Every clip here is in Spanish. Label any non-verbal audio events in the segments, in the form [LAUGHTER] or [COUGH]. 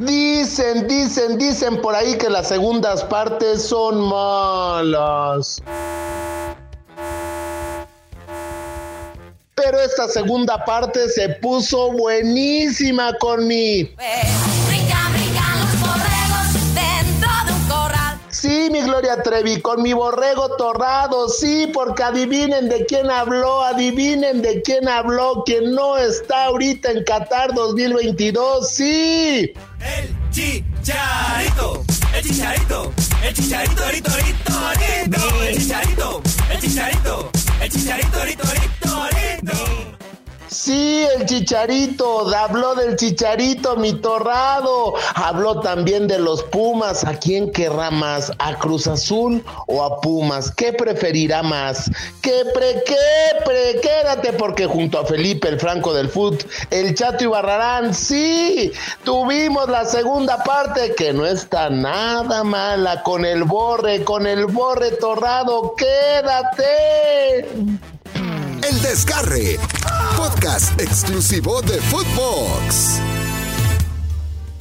Dicen, dicen, dicen por ahí que las segundas partes son malas. Pero esta segunda parte se puso buenísima con mi... Sí, mi Gloria Trevi, con mi borrego torrado, sí, porque adivinen de quién habló, adivinen de quién habló, quien no está ahorita en Qatar 2022, sí. El chicharito, el chicharito, el chicharito, rito, rito, rito, el chicharito, el chicharito, el chicharito, rito, rito, rito. Sí, el chicharito, habló del chicharito, mi torrado. Habló también de los Pumas. ¿A quién querrá más? ¿A Cruz Azul o a Pumas? ¿Qué preferirá más? ¿Qué pre, qué pre? Quédate porque junto a Felipe el Franco del Foot, el Chato y Barrarán, sí, tuvimos la segunda parte que no está nada mala con el borre, con el borre torrado. Quédate. El Desgarre, podcast exclusivo de Footbox.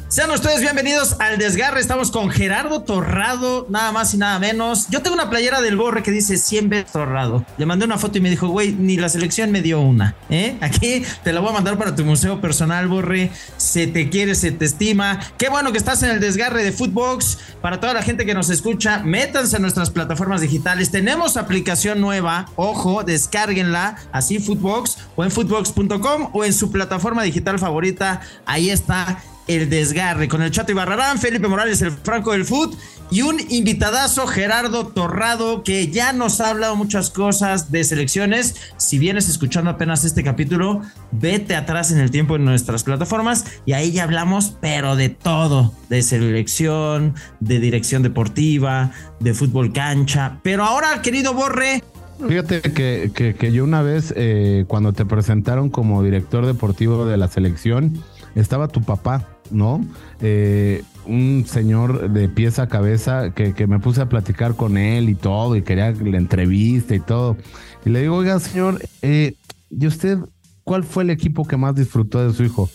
Sean ustedes bienvenidos al desgarre. Estamos con Gerardo Torrado, nada más y nada menos. Yo tengo una playera del Borre que dice 100 veces Torrado. Le mandé una foto y me dijo, güey, ni la selección me dio una. ¿eh? Aquí te la voy a mandar para tu museo personal, Borre. Se te quiere, se te estima. Qué bueno que estás en el desgarre de Footbox. Para toda la gente que nos escucha, métanse a nuestras plataformas digitales. Tenemos aplicación nueva. Ojo, descárguenla. Así Footbox o en footbox.com o en su plataforma digital favorita. Ahí está el desgarre con el Chato Ibarrarán, Felipe Morales, el Franco del Foot y un invitadazo, Gerardo Torrado, que ya nos ha hablado muchas cosas de selecciones. Si vienes escuchando apenas este capítulo, vete atrás en el tiempo en nuestras plataformas y ahí ya hablamos, pero de todo, de selección, de dirección deportiva, de fútbol cancha. Pero ahora, querido Borre, Fíjate que, que, que yo una vez, eh, cuando te presentaron como director deportivo de la selección, estaba tu papá, ¿no? Eh, un señor de pies a cabeza que, que, me puse a platicar con él y todo, y quería la entrevista y todo. Y le digo, oiga, señor, eh, ¿y usted cuál fue el equipo que más disfrutó de su hijo?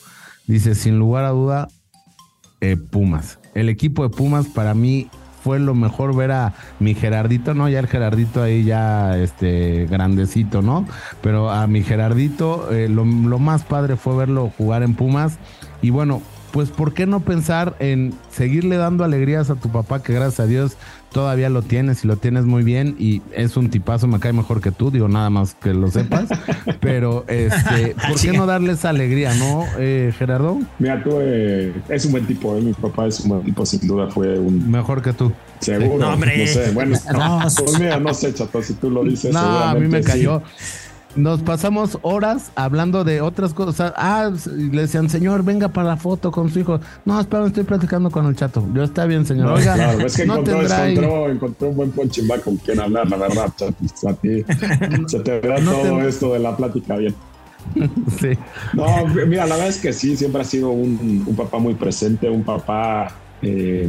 Dice, sin lugar a duda, eh, Pumas. El equipo de Pumas para mí fue lo mejor ver a mi Gerardito, ¿no? Ya el Gerardito ahí ya, este, grandecito, ¿no? Pero a mi Gerardito, eh, lo, lo, más padre fue verlo jugar en Pumas. Y bueno, pues ¿por qué no pensar en seguirle dando alegrías a tu papá, que gracias a Dios todavía lo tienes y lo tienes muy bien y es un tipazo, me cae mejor que tú, digo nada más que lo sepas, [LAUGHS] pero este, ¿por qué no darle esa alegría, no, eh, Gerardo? Mira, tú eh, es un buen tipo, eh, mi papá es un buen tipo, sin duda fue un... Mejor que tú. Seguro, No, hombre. no sé, bueno, [LAUGHS] No. pues mira, no sé, chato, si tú lo dices, No, a mí me sí. Nos pasamos horas hablando de otras cosas. Ah, le decían, señor, venga para la foto con su hijo. No, espera, estoy platicando con el chato. Yo está bien, señor. No, Oiga, claro, es que no encontró, tendrá encontró, encontró un buen ponchimba con quien hablar, la verdad, chato, a ti [LAUGHS] se te da No todo esto de la plática bien. [LAUGHS] Sí. No, mira, la verdad es que sí, siempre ha sido un, un papá muy presente, un papá eh,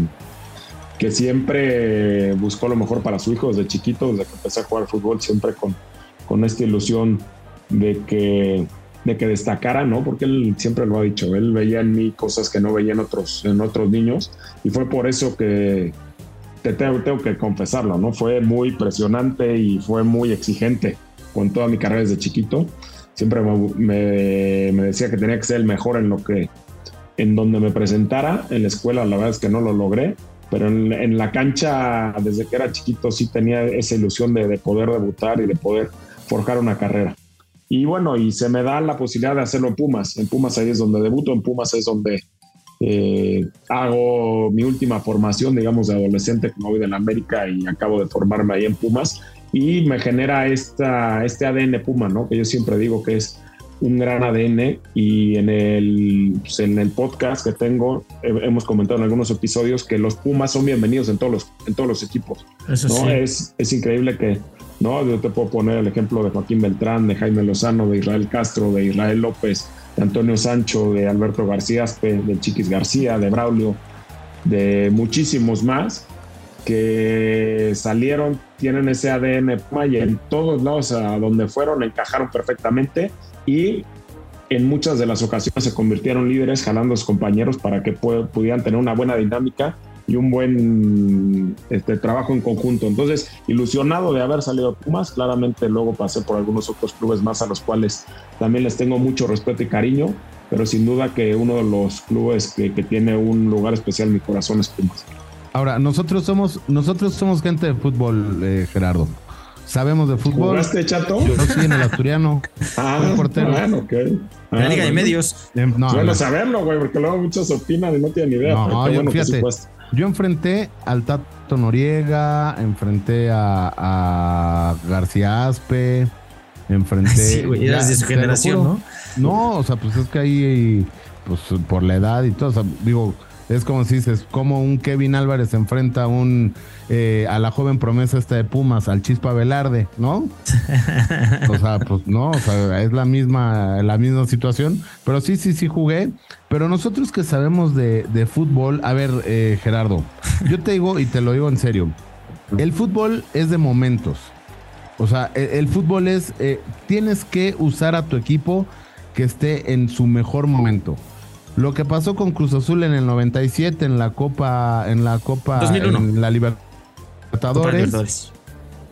que siempre buscó lo mejor para su hijo desde chiquito, desde que empecé a jugar fútbol, siempre con, con esta ilusión de que, de que destacara, ¿no? Porque él siempre lo ha dicho, él veía en mí cosas que no veía en otros, en otros niños y fue por eso que te tengo, tengo que confesarlo, ¿no? Fue muy presionante y fue muy exigente con toda mi carrera desde chiquito siempre me, me- me decía que tenía que ser el mejor en lo que en donde me presentara en la escuela la verdad es que no lo logré pero en, en la cancha desde que era chiquito sí tenía esa ilusión de, de poder debutar y de poder forjar una carrera y bueno y se me da la posibilidad de hacerlo en Pumas en Pumas ahí es donde debuto en Pumas es donde eh, hago mi última formación digamos de adolescente como voy de la América y acabo de formarme ahí en Pumas y me genera esta, este ADN Puma, ¿no? Que yo siempre digo que es un gran ADN y en el, pues, en el podcast que tengo he- hemos comentado en algunos episodios que los Pumas son bienvenidos en todos los, en todos los equipos. Eso ¿no? sí. Es, es increíble que, ¿no? Yo te puedo poner el ejemplo de Joaquín Beltrán, de Jaime Lozano, de Israel Castro, de Israel López, de Antonio Sancho, de Alberto García Aspe, de Chiquis García, de Braulio, de muchísimos más que salieron, tienen ese ADN y en todos lados a donde fueron encajaron perfectamente y en muchas de las ocasiones se convirtieron líderes jalando a sus compañeros para que pu- pudieran tener una buena dinámica y un buen este, trabajo en conjunto. Entonces, ilusionado de haber salido de Pumas, claramente luego pasé por algunos otros clubes más a los cuales también les tengo mucho respeto y cariño, pero sin duda que uno de los clubes que, que tiene un lugar especial en mi corazón es Pumas. Ahora, nosotros somos, nosotros somos gente de fútbol, eh, Gerardo. Sabemos de fútbol. ¿Jugaste, Chato? Yo sí en el asturiano. [LAUGHS] Ah, portero. bueno, ok. La Ah, Liga de. Medios. Eh, no, la- saberlo, güey, porque luego muchos opinan y no tienen idea. No, yo- bueno fíjate. Yo enfrenté al Tato Noriega, enfrenté a, a García Aspe, enfrenté. [LAUGHS] Sí, güey, eras de su generación. ¿no? No, o sea, pues es que ahí, pues por la edad y todo, o sea, digo, es como si dices, como un Kevin Álvarez enfrenta a un eh, a la joven promesa esta de Pumas, al Chispa Velarde, ¿no? [LAUGHS] O sea, pues no, o sea, es la misma, la misma situación. Pero sí, sí, sí jugué. Pero nosotros que sabemos de, de fútbol, a ver, eh, Gerardo, yo te digo y te lo digo en serio. El fútbol es de momentos. O sea, el, el fútbol es, eh, tienes que usar a tu equipo que esté en su mejor momento. Lo que pasó con Cruz Azul en el 97 en la Copa, en la Copa, 2001. en la Libertadores.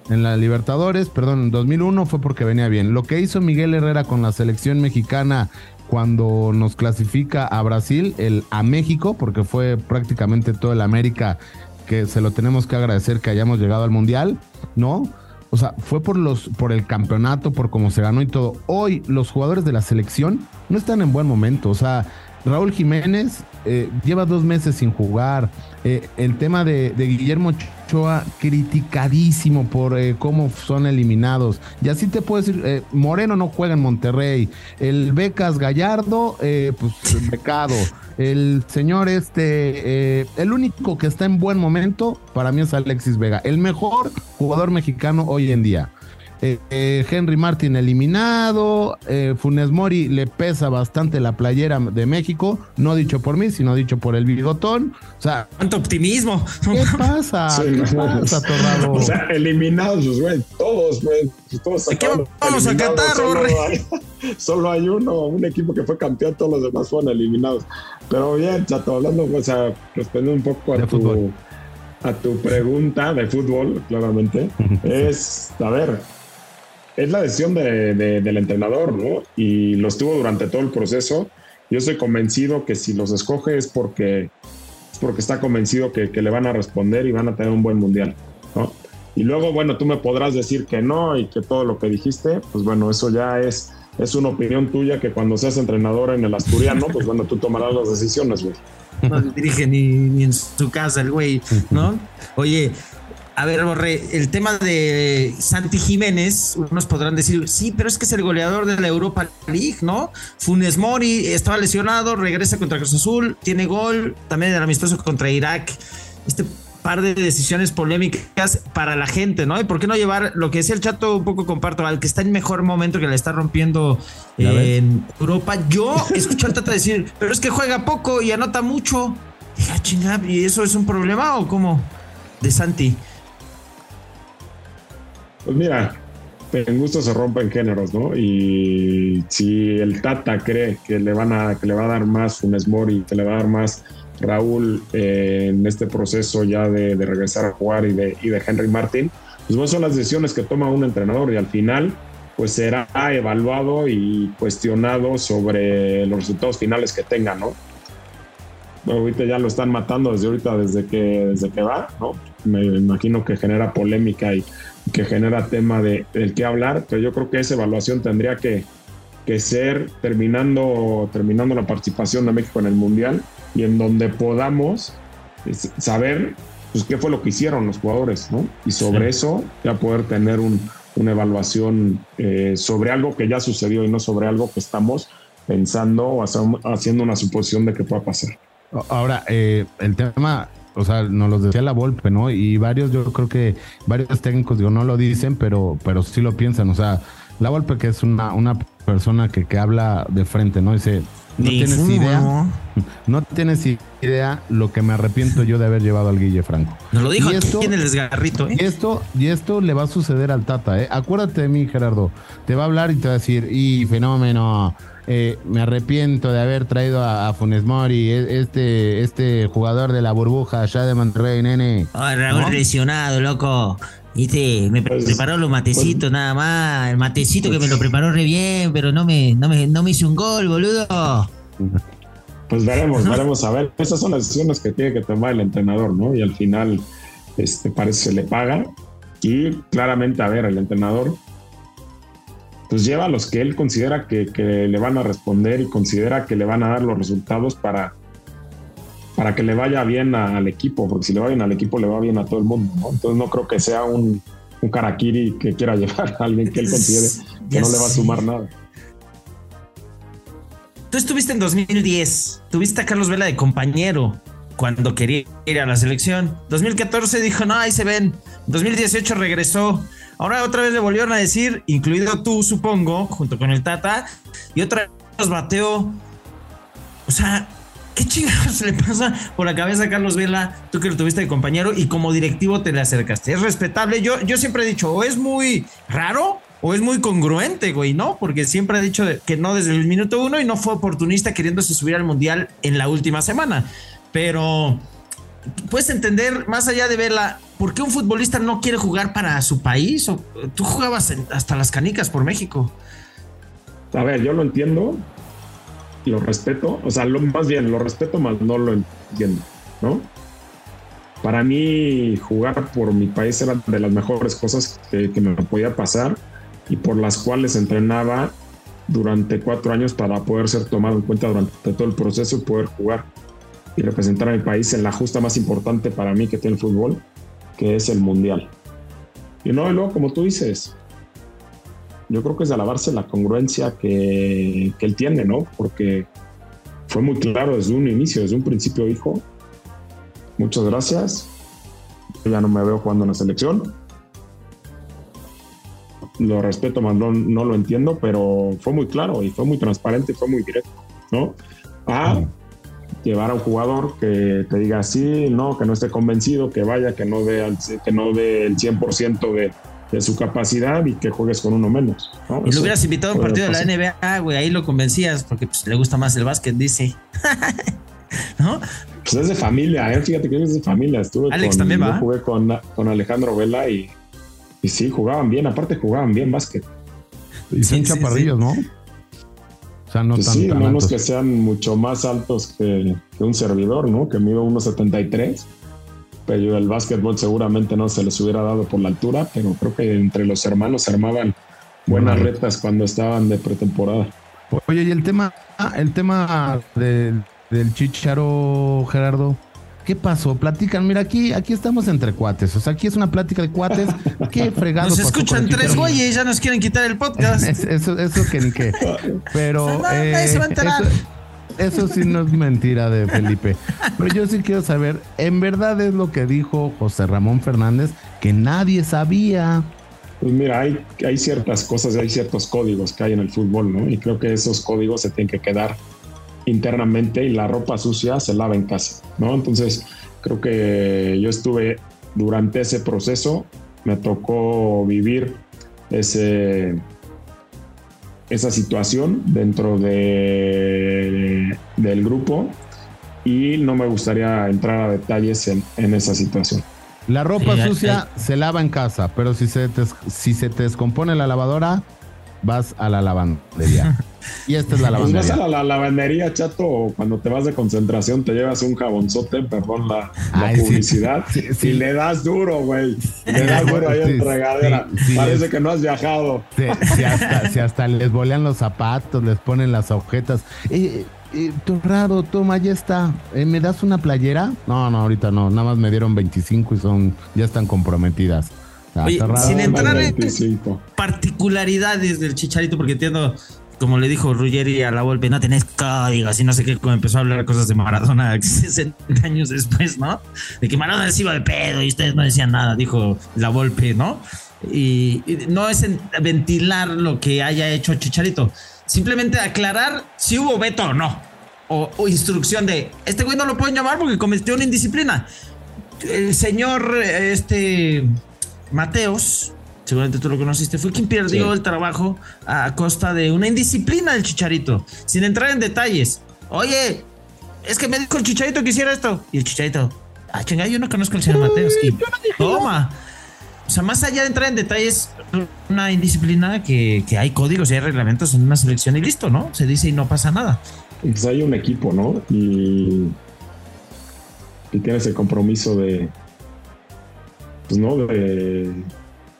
en la Libertadores, perdón, en 2001 fue porque venía bien. Lo que hizo Miguel Herrera con la selección mexicana cuando nos clasifica a Brasil, el a México, porque fue prácticamente todo el América que se lo tenemos que agradecer que hayamos llegado al Mundial, ¿no? O sea, fue por los por el campeonato, por cómo se ganó y todo. Hoy los jugadores de la selección no están en buen momento, o sea, Raúl Jiménez eh, lleva dos meses sin jugar. Eh, el tema de, de Guillermo Ochoa, criticadísimo por eh, cómo son eliminados. Y así te puedo decir, eh, Moreno no juega en Monterrey. El Becas Gallardo, eh, pues [LAUGHS] becado. El señor este, el único que está en buen momento para mí es Alexis Vega, el mejor jugador mexicano hoy en día. Eh, eh, Henry Martin eliminado, eh, Funes Mori le pesa bastante la playera de México, no dicho por mí, sino dicho por el bigotón. O sea, ¿Cuánto optimismo? ¿qué [LAUGHS] pasa? Sí, ¿Qué no. pasa, Torrado? O sea, eliminados, pues, güey, todos, güey. pues, Todos ¿De qué vamos a Qatar, solo hay, [LAUGHS] solo hay uno, un equipo que fue campeón, todos los demás fueron eliminados. Pero bien, Chato, hablando, o sea, respondiendo un poco a De tu, fútbol. a tu pregunta de fútbol, claramente, es, a ver, es la decisión de- de- del entrenador, ¿no? Y lo estuvo durante todo el proceso. Yo estoy convencido que si los escoge es porque, es porque está convencido que, que le van a responder y van a tener un buen mundial, ¿no? Y luego, bueno, tú me podrás decir que no y que todo lo que dijiste, pues bueno, eso ya es, es una opinión tuya que cuando seas entrenador en el asturiano, pues bueno, tú tomarás las decisiones, güey. No dirige ni, ni en su casa el güey, ¿no? Oye, a ver, Borre, el tema de Santi Jiménez, unos podrán decir, sí, pero es que es el goleador de la Europa League, ¿no? Funes Mori estaba lesionado, regresa contra Cruz Azul, tiene gol, también el amistoso contra Irak. Este par de decisiones polémicas para la gente, ¿no? ¿Y por qué no llevar lo que es el chato? Un poco comparto, al que está en mejor momento, que le está rompiendo en Europa. Yo escucho al Tata decir, pero es que juega poco y anota mucho. Dije, "Ah, chinga, ¿y eso es un problema o cómo? De Santi. Pues mira, en gusto se rompen géneros, ¿no? Y si el Tata cree que le van a, que le va a dar más Funes Mori, que le va a dar más Raúl eh, en este proceso ya de, regresar a jugar y de, Henry Martin, pues bueno, son las decisiones que toma un entrenador y al final pues será evaluado y cuestionado sobre los resultados finales que tenga, ¿no? Ahorita ya lo están matando desde ahorita, desde que, desde que va, ¿no? Me imagino que genera polémica y que genera tema de, del que hablar, pero yo creo que esa evaluación tendría que, que ser terminando, terminando la participación de México en el Mundial y en donde podamos es, saber pues, qué fue lo que hicieron los jugadores, ¿no? Y sobre eso ya poder tener un, una evaluación eh, sobre algo que ya sucedió y no sobre algo que estamos pensando o haciendo una suposición de que pueda pasar. Ahora, eh, el tema, o sea, nos lo decía la Volpe, ¿no? Y varios, yo creo que varios técnicos, digo, no lo dicen, pero, pero sí lo piensan. O sea, la Volpe, que es una, una persona que, que habla de frente, ¿no? Dice, no Ni tienes fumo, idea, ¿no? tienes idea lo que me arrepiento yo de haber llevado al Guille Franco. Nos lo dijo Y esto- en el desgarrito, ¿eh? Y esto, y esto le va a suceder al Tata, ¿eh? Acuérdate de mí, Gerardo. Te va a hablar y te va a decir, y fenómeno, eh, me arrepiento de haber traído a, a Funes Mori, e- este, este jugador de la burbuja allá de Monterrey, nene. Ay, Raúl ¿No? lesionado, loco. Viste, me pre- Pues- preparó los matecitos nada más. El matecito que me lo preparó re bien, pero no me, no me, no me hizo un gol, boludo. Pues veremos, [LAUGHS] veremos a ver. Esas son las decisiones que tiene que tomar el entrenador, ¿no? Y al final, este, parece que se le paga. Y claramente, a ver, el entrenador, pues lleva a los que él considera que, que le van a responder y considera que le van a dar los resultados para, para que le vaya bien a- al equipo, porque si le va bien al equipo, le va bien a todo el mundo, ¿no? Entonces no creo que sea un, un karakiri que quiera [LAUGHS] llevar a alguien que él considere que Ya no le va a sumar nada. Tú estuviste en 2010, tuviste a Carlos Vela de compañero cuando quería ir a la selección. 2014 dijo, no, ahí se ven. 2018 regresó. Ahora otra vez le volvieron a decir, incluido tú, supongo, junto con el Tata, y otra vez bateó. O sea, ¿qué chingados le pasa por la cabeza a Carlos Vela? Tú que lo tuviste de compañero y como directivo te le acercaste. Es respetable. Yo, yo siempre he dicho, o es muy raro o es muy congruente, güey, ¿no? Porque siempre ha dicho que no desde el minuto uno y no fue oportunista queriéndose subir al mundial en la última semana. Pero puedes entender, más allá de Vela, ¿por qué un futbolista no quiere jugar para su país? O, tú jugabas hasta las canicas por México. A ver, yo lo entiendo, lo respeto, o sea, más bien lo respeto, más no lo entiendo, ¿no? Para mí, jugar por mi país era de las mejores cosas que me podía pasar y por las cuales entrenaba durante cuatro años para poder ser tomado en cuenta durante todo el proceso y poder jugar y representar a mi país en la justa más importante para mí que tiene el fútbol, que es el mundial. Y no, y luego, como tú dices, yo creo que es de alabarse la congruencia que, que él tiene, ¿no? Porque fue muy claro desde un inicio, desde un principio dijo, muchas gracias, yo ya no me veo jugando en la selección. Lo respeto, más no, lo entiendo, pero fue muy claro y fue muy transparente y fue muy directo, ¿no? A llevar a un jugador que te diga sí, no, que no esté convencido, que vaya, que no dé, al- que no dé el 100% de, de su capacidad y que juegues con uno menos. ¿no? Y lo Eso hubieras invitado a un partido de la. NBA, güey, ahí lo convencías porque pues, le gusta más el básquet, dice. [LAUGHS] ¿No? Pues es de familia, ¿eh? fíjate que es de familia. Estuve Alex con, también va. yo jugué con, con Alejandro Vela y, y sí, jugaban bien, aparte jugaban bien básquet. Y son Sí, sí, chaparrillos, ¿no? O sea, no Pues tan, sí, tan altos. que sean mucho más altos que, que un servidor, ¿no? Que mido 1.73. Pero el básquetbol seguramente no se les hubiera dado por la altura, pero creo que entre los hermanos se armaban buenas Bueno. retas cuando estaban de pretemporada. Oye, y el tema, el tema de- del chicharo, Gerardo, ¿qué pasó? Platican, mira, aquí, aquí estamos entre cuates. O sea, aquí es una plática de cuates. ¿Qué [LAUGHS] fregado? Nos escuchan tres güeyes, ya nos quieren quitar el podcast. Es- [LAUGHS] Eso, eso que ni qué. Pero O sea, no, nadie se va a enterar. eso, eso sí no es mentira de Felipe. Pero yo sí quiero saber, en verdad es lo que dijo José Ramón Fernández, que nadie sabía. Pues mira, hay, hay ciertas cosas, hay ciertos códigos que hay en el fútbol, ¿no? Y creo que esos códigos se tienen que quedar internamente y la ropa sucia se lava en casa, ¿no? Entonces, creo que yo estuve durante ese proceso, me tocó vivir ese, esa situación dentro de, del grupo y no me gustaría entrar a detalles en, en esa situación. La ropa Sí, hay- sucia se lava en casa, pero si se te, si se te descompone la lavadora, vas a la lavandería. [LAUGHS] y esta es la Pues vas a lavandería. la, la lavandería, chato, cuando te vas de concentración te llevas un jabonzote, perdón la, la Ay, sí. publicidad, Sí, sí. y le das duro, güey. Le das duro ahí en regadera. sí, sí, Parece es- que no has viajado. Si, si hasta, si hasta les bolean los zapatos, les ponen las. Eh, eh, Torrado, toma, ya está. Eh, ¿Me das una playera? No, no, ahorita no. Nada más me dieron 25 y son ya están comprometidas. Ah, Oye, sin entrar en- 25. Particularidades del chicharito, porque entiendo, como le dijo Ruggeri a la Volpe, no tenés códigos y no sé qué, empezó a hablar cosas de Maradona [LAUGHS] 60 años después, ¿no? De que Maradona se iba de pedo y ustedes no decían nada, dijo la Volpe, ¿no? Y, no es en- ventilar lo que haya hecho Chicharito, simplemente aclarar si hubo veto o no. O, o instrucción de este güey no lo pueden llamar porque cometió una indisciplina. El señor, este Mateos, seguramente tú lo conociste, fue quien perdió Sí. el trabajo a costa de una indisciplina del Chicharito, sin entrar en detalles. Oye, es que me dijo el Chicharito que hiciera esto. Y el Chicharito, ah, chinga, yo no conozco al señor Mateos. Y toma. O sea, más allá de entrar en detalles, una indisciplina que, que hay códigos y hay reglamentos en una selección y listo, ¿no? Se dice y no pasa nada. Pues hay un equipo, ¿no? Y, y tienes el compromiso de, pues, ¿no? De,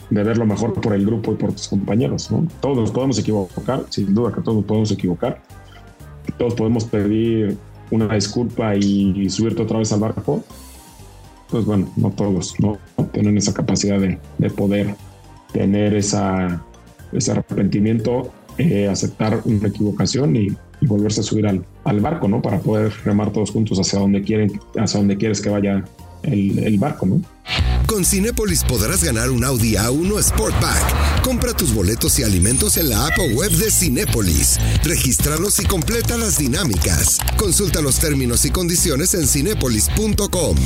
de ver lo mejor por el grupo y por tus compañeros, ¿no? Todos nos podemos equivocar, sin duda que todos nos podemos equivocar. Todos podemos pedir una disculpa y, subirte otra vez al barco. Pues bueno, no todos, ¿no? Tienen esa capacidad de, de poder tener esa, ese arrepentimiento, eh, aceptar una equivocación y, y volverse a subir al, al barco, ¿no? Para poder remar todos juntos hacia donde quieren, hacia donde quieres que vaya el, el barco, ¿no? Con Cinépolis podrás ganar un Audi A1 Sportback. Compra tus boletos y alimentos en la app o web de Cinépolis. Regístralos y completa las dinámicas. Consulta los términos y condiciones en cinépolis.com.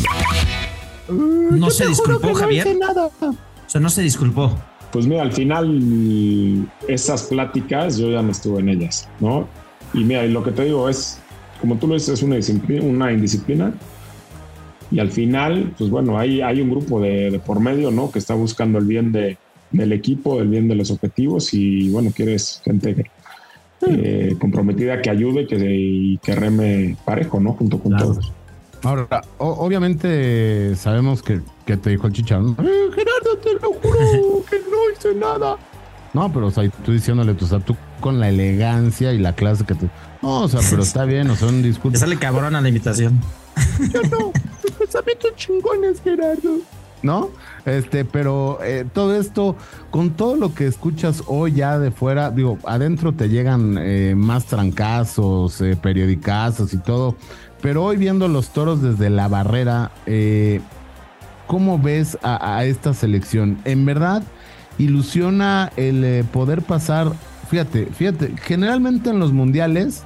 No se disculpó, Javier. O sea, no se disculpó. Pues mira, al final esas pláticas yo ya no estuve en ellas, ¿no? Y mira, y lo que te digo es, como tú lo dices, es una, disciplina, una indisciplina. Y al final, pues bueno, hay, hay un grupo de, de por medio, ¿no? Que está buscando el bien de, del equipo, el bien de los objetivos y bueno, quieres gente eh, comprometida que ayude que, y que reme parejo, ¿no? Junto con Claro. todos. Ahora, o- obviamente sabemos que, que te dijo el chicharón. "Eh, Gerardo, te lo juro que no hice nada. No, pero o sea, tú diciéndole, tú, o sea, tú con la elegancia y la clase que te. No, o sea, pero [LAUGHS] está bien, o sea, un Le disculpa. sale cabrón a la invitación. Yo no, pensamientos chingones, Gerardo. ¿No? Este, pero eh, todo esto, con todo lo que escuchas hoy ya de fuera, digo, adentro te llegan eh, más trancazos, eh, periodicazos y todo, pero hoy viendo los toros desde la barrera, eh, ¿cómo ves a, a esta selección? En verdad, ilusiona el poder pasar, fíjate, fíjate, generalmente en los mundiales,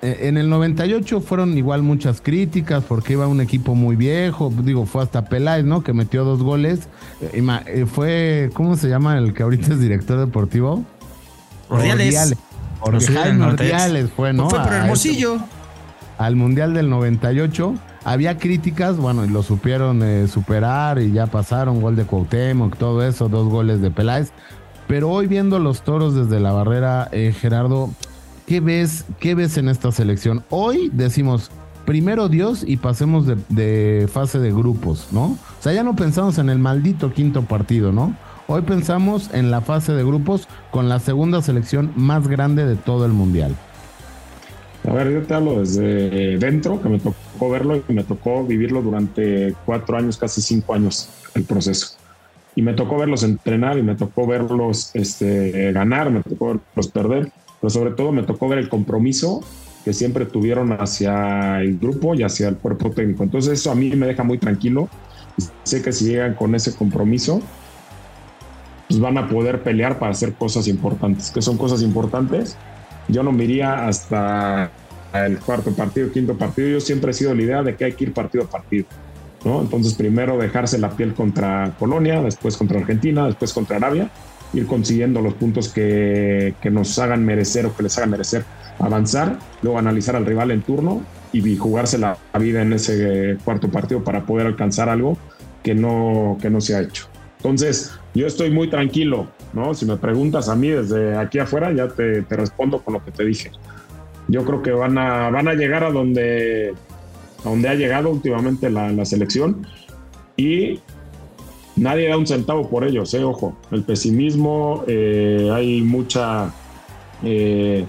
En el 98 fueron igual muchas críticas porque iba un equipo muy viejo, digo, fue hasta Peláez, ¿no? Que metió dos goles. Eh, eh, fue, ¿cómo se llama el que ahorita es director deportivo? Ordiales. Ordiales. 98. Ordiales fue, ¿no? Fue por Hermosillo. al Mundial del 98. Había críticas, bueno, y lo supieron eh, superar y ya pasaron, gol de Cuauhtémoc, todo eso, dos goles de Peláez. Pero hoy viendo los toros desde la barrera, eh, Gerardo, ¿qué ves, ¿qué ves en esta selección? Hoy decimos, primero Dios y pasemos de, fase de grupos, ¿no? O sea, ya no pensamos en el maldito quinto partido, ¿no? Hoy pensamos en la fase de grupos con la segunda selección más grande de todo el Mundial. A ver, yo te hablo desde dentro, que me tocó verlo y me tocó vivirlo durante cuatro años, casi cinco años, el proceso. Y me tocó verlos entrenar y me tocó verlos este, ganar, me tocó verlos perder, pero sobre todo me tocó ver el compromiso que siempre tuvieron hacia el grupo y hacia el cuerpo técnico. Entonces eso a mí me deja muy tranquilo. Sé que si llegan con ese compromiso, pues van a poder pelear para hacer cosas importantes. ¿Qué son cosas importantes? Yo no me iría hasta el cuarto partido, quinto partido. Yo siempre he sido la idea de que hay que ir partido a partido. ¿no? Entonces, primero dejarse la piel contra Polonia, después contra Argentina, después contra Arabia, ir consiguiendo los puntos que, que nos hagan merecer o que les hagan merecer avanzar, luego analizar al rival en turno y jugarse la vida en ese cuarto partido para poder alcanzar algo que no, que no se ha hecho. Entonces, yo estoy muy tranquilo, ¿no? Si me preguntas a mí desde aquí afuera, ya te, te respondo con lo que te dije. Yo creo que van a, van a llegar a donde, a donde ha llegado últimamente la, la selección y nadie da un centavo por ellos, ¿eh? Ojo, el pesimismo, eh, hay mucha, eh,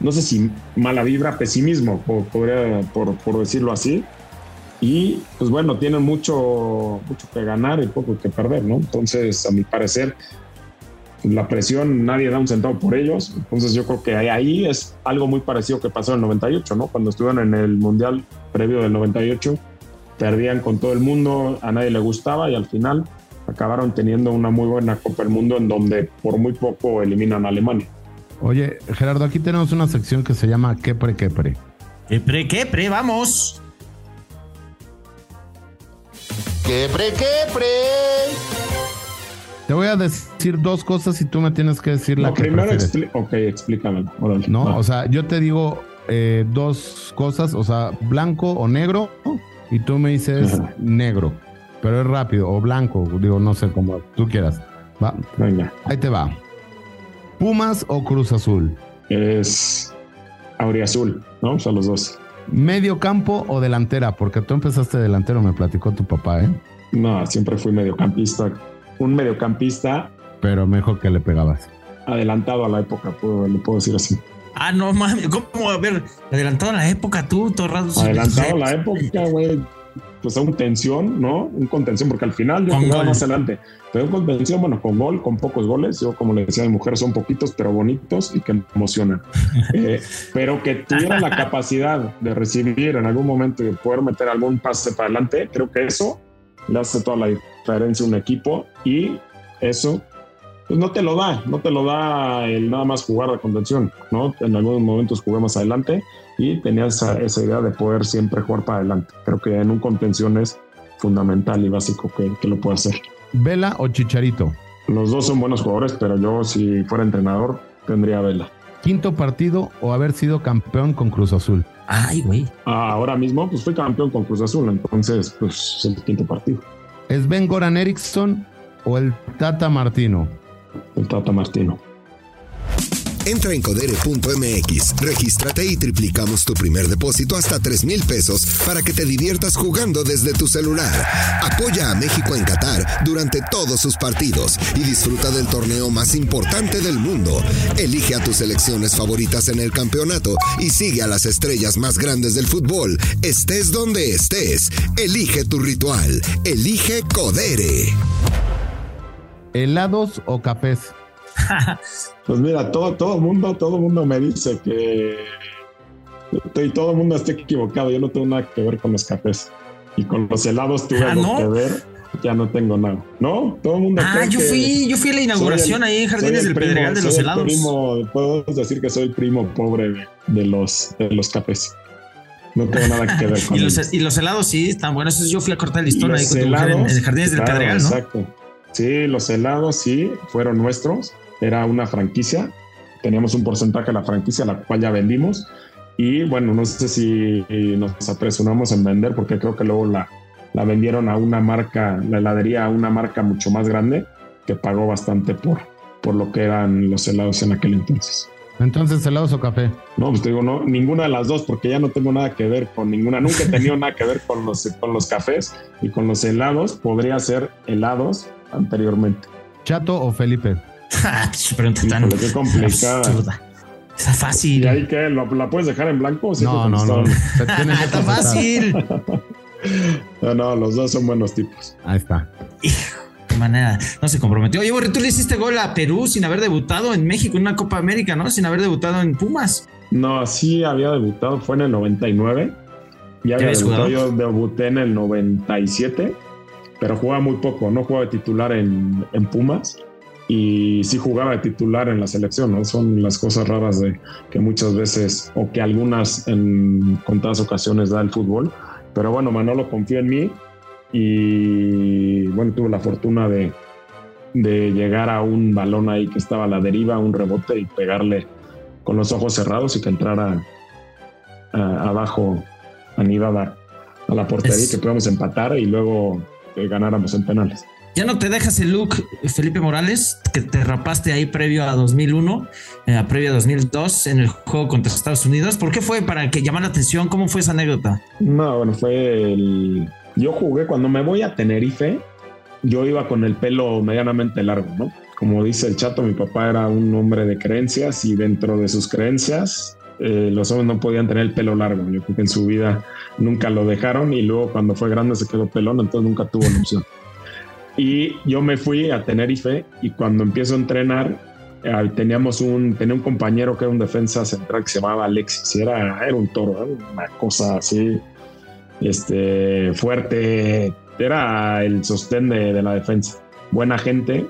no sé si mala vibra, pesimismo, por, por, por decirlo así. Y pues bueno, tienen mucho, mucho que ganar y poco que perder, ¿no? Entonces, a mi parecer, la presión, nadie da un centavo por ellos. Entonces, yo creo que ahí es algo muy parecido que pasó en el 98, ¿no? Cuando estuvieron en el Mundial previo del 98, perdían con todo el mundo, a nadie le gustaba y al final acabaron teniendo una muy buena Copa del Mundo en donde por muy poco eliminan a Alemania. Oye, Gerardo, aquí tenemos una sección que se llama Quepre Quepre. ¿Qué pre, qué pre? Vamos. ¡Qué pre, qué pre! Te voy a decir dos cosas y tú me tienes que decir la No, que primero expli- ok, explícame. órale. No, o sea, yo te digo eh, dos cosas, o sea, blanco o negro, y tú me dices Ajá. negro, pero es rápido, o blanco, digo, no sé, como tú quieras. Va, Venga, ahí te va. Pumas o Cruz Azul, es Auriazul, ¿no? O sea, los dos. medio campo o delantera, porque tú empezaste delantero, me platicó tu papá, ¿eh? No, siempre fui mediocampista. Un mediocampista Pero mejor que le pegabas. adelantado a la época, puedo, le puedo decir así. Ah, no mames, ¿cómo? A ver, adelantado la época tú, Torrado. sí, Adelantado la época, güey. Pues un tensión, ¿no? Un contención, porque al final yo jugaba más adelante. Pero un contención, bueno, con gol, con pocos goles. Yo, como le decía a mi mujer, son poquitos, pero bonitos y que emocionan. [LAUGHS] Eh, pero que tuviera la capacidad de recibir en algún momento y de poder meter algún pase para adelante, creo que eso le hace toda la diferencia a un equipo y eso pues no te lo da, no te lo da el nada más jugar de contención, ¿no? En algunos momentos jugué más adelante y tenía esa, esa idea de poder siempre jugar para adelante. Creo que en un contención es fundamental y básico que, que lo pueda hacer. Vela o Chicharito. Los dos son buenos jugadores, pero yo si fuera entrenador tendría Vela. Quinto partido o haber sido campeón con Cruz Azul. Ay, güey. Ah, ahora mismo pues fui campeón con Cruz Azul, entonces pues es el quinto partido. ¿Es Ben Goran Eriksson o el Tata Martino? El Tata Martino. Entra en codere.mx, regístrate y triplicamos tu primer depósito hasta 3 mil pesos para que te diviertas jugando desde tu celular. Apoya a México en Qatar durante todos sus partidos y disfruta del torneo más importante del mundo. Elige a tus selecciones favoritas en el campeonato y sigue a las estrellas más grandes del fútbol. Estés donde estés, elige tu ritual. Elige Codere. ¿Helados o cafés? [LAUGHS] Pues mira, todo todo mundo, todo mundo me dice que y todo el mundo está equivocado. Yo no tengo nada que ver con los cafés y con los helados tuve Ah, algo ¿no? que ver. Ya no tengo nada. No, todo el mundo. Ah, cree yo que fui, yo fui a la inauguración el- ahí en Jardines el del primo- Pedregal de soy los el helados. primo- puedo decir que soy el primo pobre de, de los de los cafés. No tengo nada que ver [LAUGHS] con Y los, ellos. y los helados sí están buenos. Yo fui a cortar el listón ahí con tu mujer en, helados, en Jardines del Pedregal, ¿no? Exacto. Sí, los helados sí fueron nuestros. Era una franquicia. Teníamos un porcentaje de la franquicia, la cual ya vendimos. Y bueno, no sé si nos apresuramos en vender, porque creo que luego la, la vendieron a una marca, la heladería a una marca mucho más grande, que pagó bastante por, por lo que eran los helados en aquel entonces. Entonces, ¿helados o café? No, pues te digo, no, ninguna de las dos, porque ya no tengo nada que ver con ninguna. Nunca he tenido [LAUGHS] nada que ver con los, con los cafés y con los helados. Podría ser helados anteriormente. ¿Chato o Felipe? [LAUGHS] Qué pregunta tan Híjole, qué complicada. absurda. Está fácil. ¿Y ahí qué? ¿Lo- ¿La puedes dejar en blanco? o sí No, no, no. [LAUGHS] que Está fácil. [LAUGHS] No, no, los dos son buenos tipos. Ahí está. Qué manera. No se comprometió. Oye, Borre, tú le hiciste gol a Perú sin haber debutado en México en una Copa América, ¿no? Sin haber debutado en Pumas. No, sí había debutado, fue en el 99. Ya había debutado, jugado? yo debuté en el 97, pero jugaba muy poco, no jugaba de titular en, en Pumas y sí jugaba de titular en la selección, ¿no? Son las cosas raras de que muchas veces o que algunas en contadas ocasiones da el fútbol. Pero bueno, Manolo confió en mí y bueno, tuve la fortuna de, de llegar a un balón ahí que estaba a la deriva, un rebote y pegarle con los ojos cerrados y que entrara a- abajo anidada a la portería Es- y que pudiéramos empatar y luego eh, ganáramos en penales. Ya no te dejas el look, Felipe Morales, que te rapaste ahí previo a 2001, eh, previo a 2002 en el juego contra Estados Unidos. ¿Por qué fue para que llamara la atención? ¿Cómo fue esa anécdota? No, bueno, fue el... Yo jugué cuando me voy a Tenerife, yo iba con el pelo medianamente largo, ¿no? Como dice el chato, mi papá era un hombre de creencias y dentro de sus creencias eh, los hombres no podían tener el pelo largo. Yo creo que en su vida nunca lo dejaron y luego cuando fue grande se quedó pelón, entonces nunca tuvo la opción. Y yo me fui a Tenerife y cuando empiezo a entrenar, teníamos un, tenía un compañero que era un defensa central que se llamaba Alexis era, era un toro, una cosa así, este, fuerte, era el sostén de, de la defensa, buena gente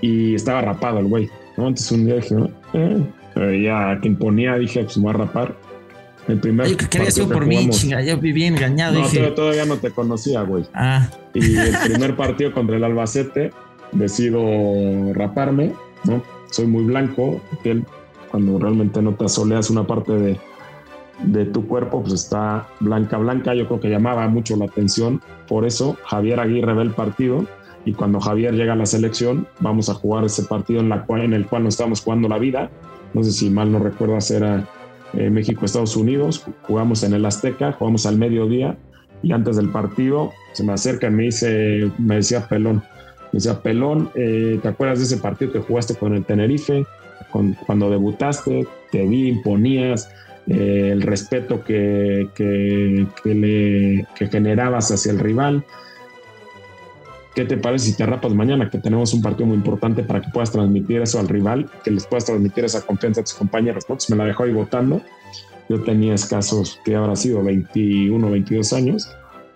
y estaba rapado el güey. ¿no? Entonces un día dije, eh, eh, ya que imponía, dije, pues me voy a rapar. El primer Yo que había sido por mí, chinga. Yo viví engañado. No, dije, todavía- todavía no te conocía, güey. ah, Y el [LAUGHS] primer partido contra el Albacete, decido raparme, ¿no? Soy muy blanco, piel, cuando realmente no te asoleas una parte de, de tu cuerpo, pues está blanca, blanca. Yo creo que llamaba mucho la atención. Por eso Javier Aguirre ve el partido y cuando Javier llega a la selección, vamos a jugar ese partido en, la cual, en el cual nos estamos jugando la vida. No sé si mal no recuerdo, era eh, México-Estados Unidos. Jugamos en el Azteca, jugamos al mediodía y antes del partido se me acerca y me dice, me decía Pelón, me decía Pelón, eh, ¿te acuerdas de ese partido que jugaste con el Tenerife? cuando debutaste, te vi, imponías, eh, el respeto que generabas hacia el rival. ¿Qué te parece si te rapas mañana? Que tenemos un partido muy importante para que puedas transmitir eso al rival, que les puedas transmitir esa confianza a tus compañeros. me la dejó ahí votando. Yo tenía escasos, que habrá sido 21, 22 años.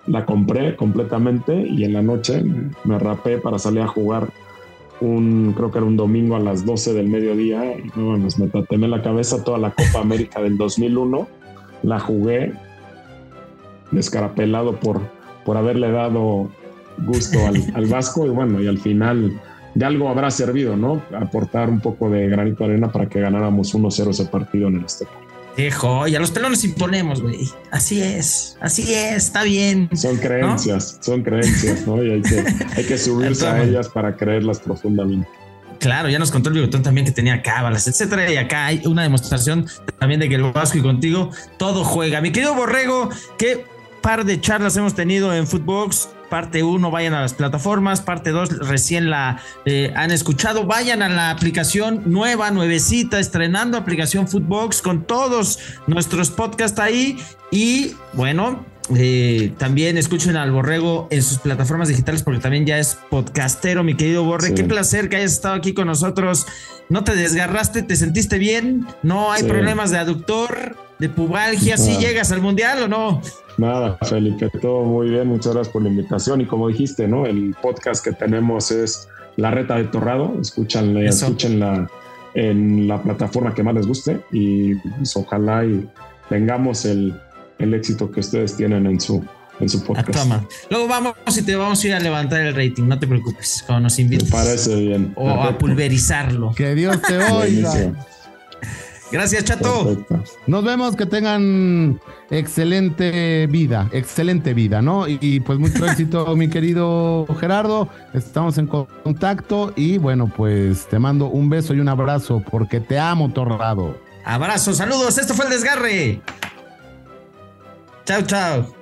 La compré completamente y en la noche me rapé para salir a jugar un, creo que era un domingo a las 12 del mediodía. Y bueno, me tatemé la cabeza toda la Copa América del 2001. La jugué descarapelado por, por haberle dado gusto [LAUGHS] al, Vasco y bueno, y al final de algo habrá servido, ¿no? Aportar un poco de granito de arena para que ganáramos 1-0 ese partido en el Azteca. Dejo, y a los pelones imponemos, güey. Así es, así es, está bien. Son creencias, son creencias, ¿no? Y hay que, hay que subirse a ellas para creerlas profundamente. Claro, ya nos contó el bigotón también que tenía cábalas, etcétera. Y acá hay una demostración también de que el Vasco y contigo todo juega. Mi querido Borrego, qué par de charlas hemos tenido en Footbox parte 1, vayan a las plataformas, parte 2, recién la eh, han escuchado, vayan a la aplicación nueva, nuevecita, estrenando aplicación Footbox con todos nuestros podcasts ahí y bueno, eh, también escuchen al Borrego en sus plataformas digitales porque también ya es podcastero, mi querido Borre. Qué placer que hayas estado aquí con nosotros. No te desgarraste, te sentiste bien, no hay problemas de aductor, de pubalgia. ¿Sí llegas al mundial o no? Nada, Felipe, todo muy bien. Muchas gracias por la invitación. Y como dijiste, ¿no? El podcast que tenemos es La Reta de Torrado. Escúchanla, escúchenla en la plataforma que más les guste y pues, ojalá y tengamos el, el, éxito que ustedes tienen en su, en su podcast. Luego vamos y te vamos a ir a levantar el rating, no te preocupes, cuando nos invites. Me parece bien. O a pulverizarlo. Que Dios te [LAUGHS] oiga. Gracias, Chato. Nos vemos, que tengan excelente vida, excelente vida, ¿no? Y, pues mucho [LAUGHS] éxito, mi querido Gerardo. Estamos en contacto y bueno, pues te mando un beso y un abrazo porque te amo, Torrado. Abrazo, saludos. Esto fue el desgarre. Chao, chao.